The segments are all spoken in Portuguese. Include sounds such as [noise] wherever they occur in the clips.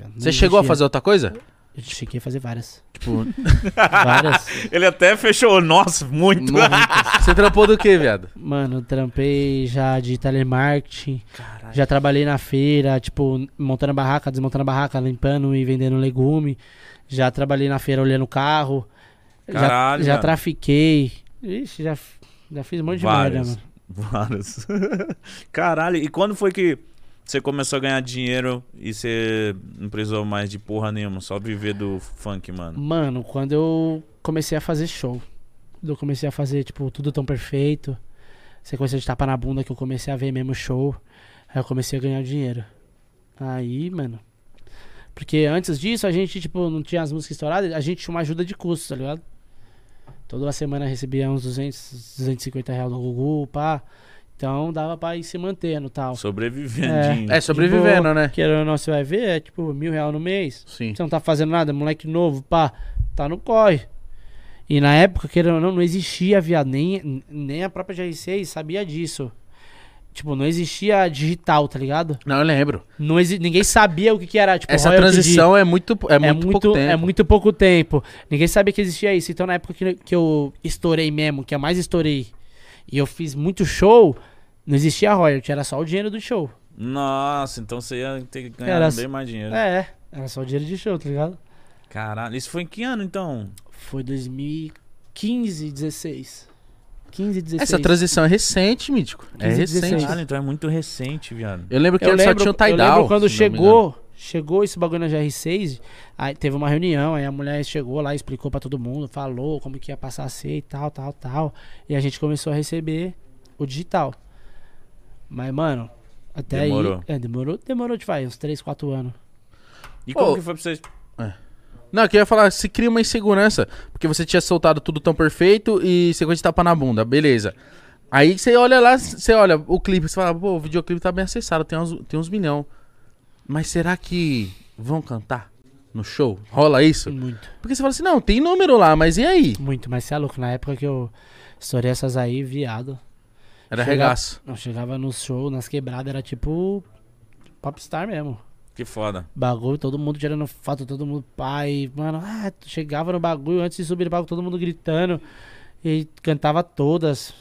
Não Você chegou a fazer outra coisa? Eu cheguei a fazer várias. Tipo, [laughs] Várias. [laughs] Ele até fechou. Nossa, muito. [laughs] você trampou do que, viado? Mano, eu trampei já de telemarketing. Já trabalhei na feira, tipo, montando barraca, desmontando barraca, limpando e vendendo legume. Já trabalhei na feira olhando carro. Já- Caralho, já, mano. trafiquei. Ixi, já, já fiz um monte de merda, Várias. mano. Vários. Caralho, e quando foi que você começou a ganhar dinheiro e você não precisou mais de porra nenhuma, só viver do funk, mano? Mano, quando eu comecei a fazer show. Eu comecei a fazer, tipo, tudo tão perfeito. Sequência de tapa na bunda que eu comecei a ver mesmo show. Aí eu comecei a ganhar dinheiro. Aí, mano. Porque antes disso, a gente, tipo, não tinha as músicas estouradas, a gente tinha uma ajuda de custo, tá ligado? Toda semana recebia uns 200, 250 reais do Gugu, pá. Então dava pra ir se mantendo e tal. Sobrevivendinho. É, sobrevivendo, né? Que ou não, você vai ver, é tipo mil reais no mês. Sim. Você não tá fazendo nada, moleque novo, pá, tá no corre. E na época, querendo ou não, não existia, viado, nem, nem a própria GR6 sabia disso. Tipo, não existia digital, tá ligado? Não, eu lembro. Não exi... Ninguém sabia o que, que era, tipo, Essa de- transição é muito, é muito, é muito, pouco tempo. é muito pouco tempo. Ninguém sabia que existia isso. Então, na época que, que eu estourei mesmo, que eu mais estourei, e eu fiz muito show, não existia royalty, era só o dinheiro do show. Nossa, então você ia ter que ganhar Era- bem mais dinheiro. É, era só o dinheiro de show, tá ligado? Caralho, isso foi em que ano então? Foi 2015, 16. 15, 16. Essa transição é recente, Mítico. É 15, recente. 16. Caralho, então é muito recente, viado. Eu lembro que Eu ele só lembro, tinha o eu lembro quando se não me chegou, chegou esse bagulho na GR6, aí teve uma reunião, aí a mulher chegou lá, explicou pra todo mundo, falou como que ia passar a ser e tal, tal, tal. E a gente começou a receber o digital. Mas, mano, até Demorou. aí. É, demorou, demorou de faz uns 3, 4 anos. E como Ô, que foi pra vocês? Não, eu queria falar, se cria uma insegurança, porque você tinha soltado tudo tão perfeito e sequência de tapa na bunda, beleza. Aí você olha lá, você olha o clipe, você fala, pô, o videoclipe tá bem acessado, tem uns, tem uns milhão. Mas será que vão cantar no show? Rola isso? Muito, Porque você fala assim, não, tem número lá, mas e aí? muito. Mas você é louco, na época que eu estourei essas aí, viado. Era regaço. Eu chegava no show, nas quebradas, era tipo popstar mesmo. Que foda. Bagulho, todo mundo tirando foto, todo mundo pai. Mano, ah, chegava no bagulho, antes de subir no bagulho, todo mundo gritando. E cantava todas.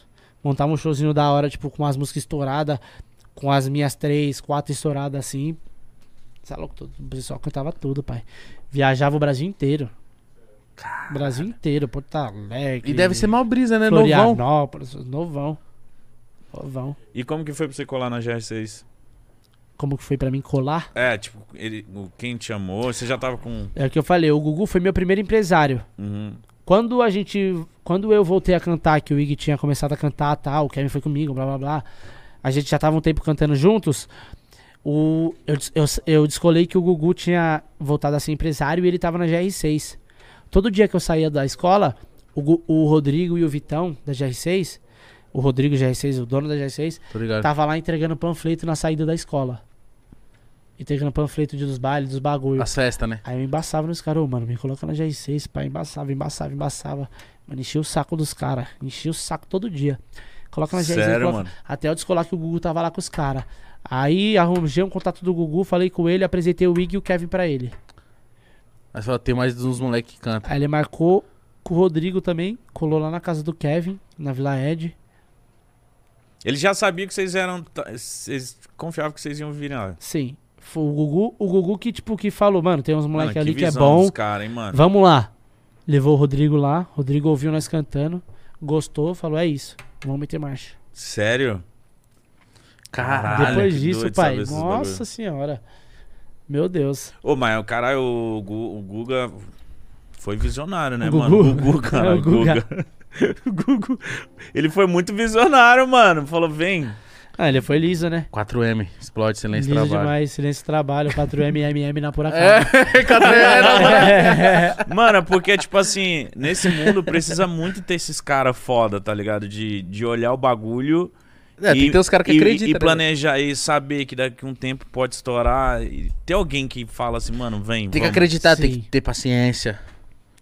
Montava um showzinho da hora, tipo, com as músicas estouradas. Com as minhas três, quatro estouradas assim. Você é louco, todo, o pessoal cantava tudo, pai. Viajava o Brasil inteiro. Brasil inteiro, Porto Alegre. E deve ser mal brisa, né? Florianópolis, novão. Novão. E como que foi pra você colar na GR6? Como que foi pra mim colar? É, tipo, ele, quem te chamou? Você já tava com. É o que eu falei, o Gugu foi meu primeiro empresário. Uhum. Quando a gente. Quando eu voltei a cantar, que o Ig tinha começado a cantar tal, o Kevin foi comigo, blá blá blá. A gente já tava um tempo cantando juntos. O, eu, eu, eu descolei que o Gugu tinha voltado a ser empresário e ele tava na GR6. Todo dia que eu saía da escola, o, o Rodrigo e o Vitão da GR6, o Rodrigo GR6, o dono da GR6, Tô ligado. tava lá entregando panfleto na saída da escola. Entregando panfleto de dos bailes, dos bagulho. As festas, né? Aí eu embaçava nos caras, ô, mano, me coloca na GR6, pai, embaçava, embaçava, embaçava. Mano, enchia o saco dos caras, enchia o saco todo dia. Coloca na GR6, Sério, coloca- mano? até eu descolar que o Gugu tava lá com os caras. Aí arrumei um contato do Gugu, falei com ele, apresentei o Ig e o Kevin pra ele. Aí só tem mais uns moleques que cantam. Aí ele marcou com o Rodrigo também, colou lá na casa do Kevin, na Vila Ed. Ele já sabia que vocês eram. Vocês confiavam que vocês iam virar. Sim. Foi o Gugu, o Gugu que, tipo, que falou, mano, tem uns moleques ali que é bom. dos cara, hein, mano? Vamos lá. Levou o Rodrigo lá, Rodrigo ouviu nós cantando, gostou, falou, é isso, vamos meter marcha. Sério? Caralho. Depois disso, pai, nossa senhora. Meu Deus. Ô, mas o caralho, o, Gu- o Guga foi visionário, né, O mano? Gugu? O Guga, [laughs] É, o o Guga. Guga. [laughs] o Gugu. Ele foi muito visionário, mano. Falou, vem. Ah, ele foi liso, né? 4M, explode, silêncio liso trabalho. demais, silêncio trabalho, 4MMM [laughs] na pura É, cara. [laughs] 4M. Mano, porque, tipo assim, nesse mundo precisa muito ter esses caras foda, tá ligado? De, de olhar o bagulho É, tem que ter os caras que e, acreditam. E né? planejar e saber que daqui a um tempo pode estourar. E ter alguém que fala assim, mano, vem. Tem que vamos. acreditar, tem Sim. que ter paciência.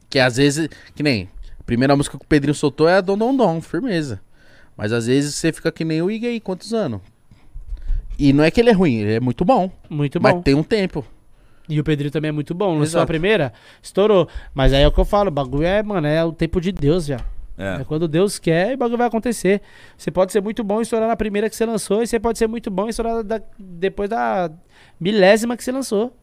Que às vezes, que nem, primeira música que o Pedrinho soltou é a Dom Dom Dom, firmeza. Mas às vezes você fica que nem o Iggy aí, quantos anos? E não é que ele é ruim, ele é muito bom. Muito mas bom. tem um tempo. E o Pedrinho também é muito bom. Lançou Exato. a primeira, estourou. Mas aí é o que eu falo, o bagulho é, mano, é o tempo de Deus, já. É. É. quando Deus quer e o bagulho vai acontecer. Você pode ser muito bom e estourar na primeira que você lançou, e você pode ser muito bom e estourar da- depois da milésima que você lançou.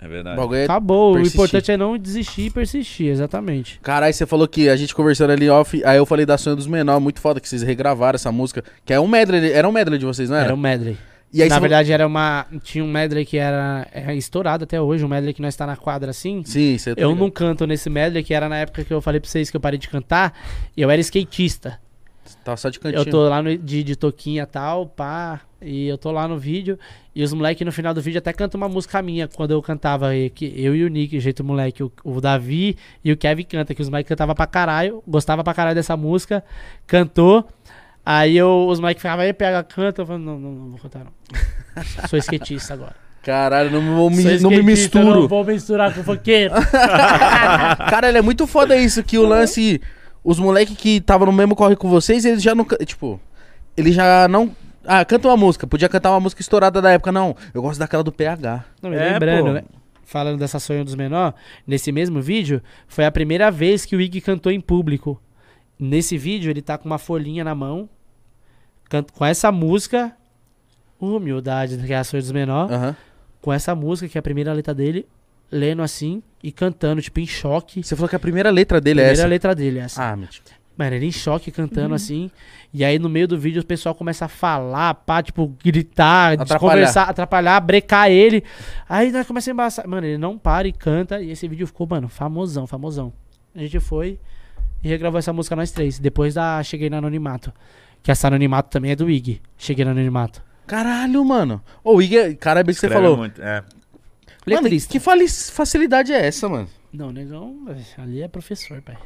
É verdade. é Acabou. persistir. O importante é não desistir e persistir, exatamente. Caralho, você falou que a gente conversando ali off, aí eu falei da Sonho dos Menores, muito foda que vocês regravaram essa música, que é um medley, era um medley de vocês, não era? Era um medley. E aí na verdade, era uma. Tinha um medley que era é, estourado até hoje, um medley que nós tá na quadra assim. falou... Sim, você tá Eu ligado. não canto nesse medley, que era na época que eu falei pra vocês que eu parei de cantar. E eu era skatista. Tava só de cantinho. Eu tô lá no, de, de toquinha e tal, pá. E eu tô lá no vídeo. E os moleques no final do vídeo até cantam uma música minha quando eu cantava. que Eu e o Nick, jeito moleque. O, o Davi e o Kevin canta, que os moleques cantavam pra caralho. Gostava pra caralho dessa música. Cantou. Aí eu, os moleques falavam, aí pega, canta. Eu falei, não, não, não vou cantar não. Sou skatista agora. [laughs] Caralho, não, vou me- não me skatista, Não misturo. vou misturar com funkeiro. [laughs] Caralho, é muito foda isso, que o lance... Os moleques que tava no mesmo corre com vocês, eles já não... Tipo, eles já não... Ah, canta uma música. Podia cantar uma música estourada da época. Não, eu gosto daquela do PH. Não, É, lembrando, pô. né? Falando dessa sonho dos menor, nesse mesmo vídeo, foi a primeira vez que o Ig cantou em público. Nesse vídeo, ele tá com uma folhinha na mão, canta, com essa música, humildade, que é a sonho dos menor, Aham. com essa música, que é a primeira letra dele, lendo assim e cantando, tipo, em choque. Você falou que a primeira letra dele é primeira essa. letra dele, é essa. Ah, mentira. Mano, ele em choque cantando assim. E aí no meio do vídeo o pessoal começa a falar, pá, tipo, gritar, Atrapalhar. conversar, atrapalhar, brecar ele. Aí nós começamos a embaçar. Mano, ele não para e canta. E esse vídeo ficou, mano, famosão, famosão. A gente foi e regravou essa música nós três. Depois da Cheguei no Anonimato. Que essa Anonimato também é do Ig. Cheguei no Anonimato. Caralho, mano. Ô, o Igor, cara, é bem que você falou. muito, é. Mano, Letrista. que fali- facilidade é essa, mano? Não, negão, ali é professor, pai.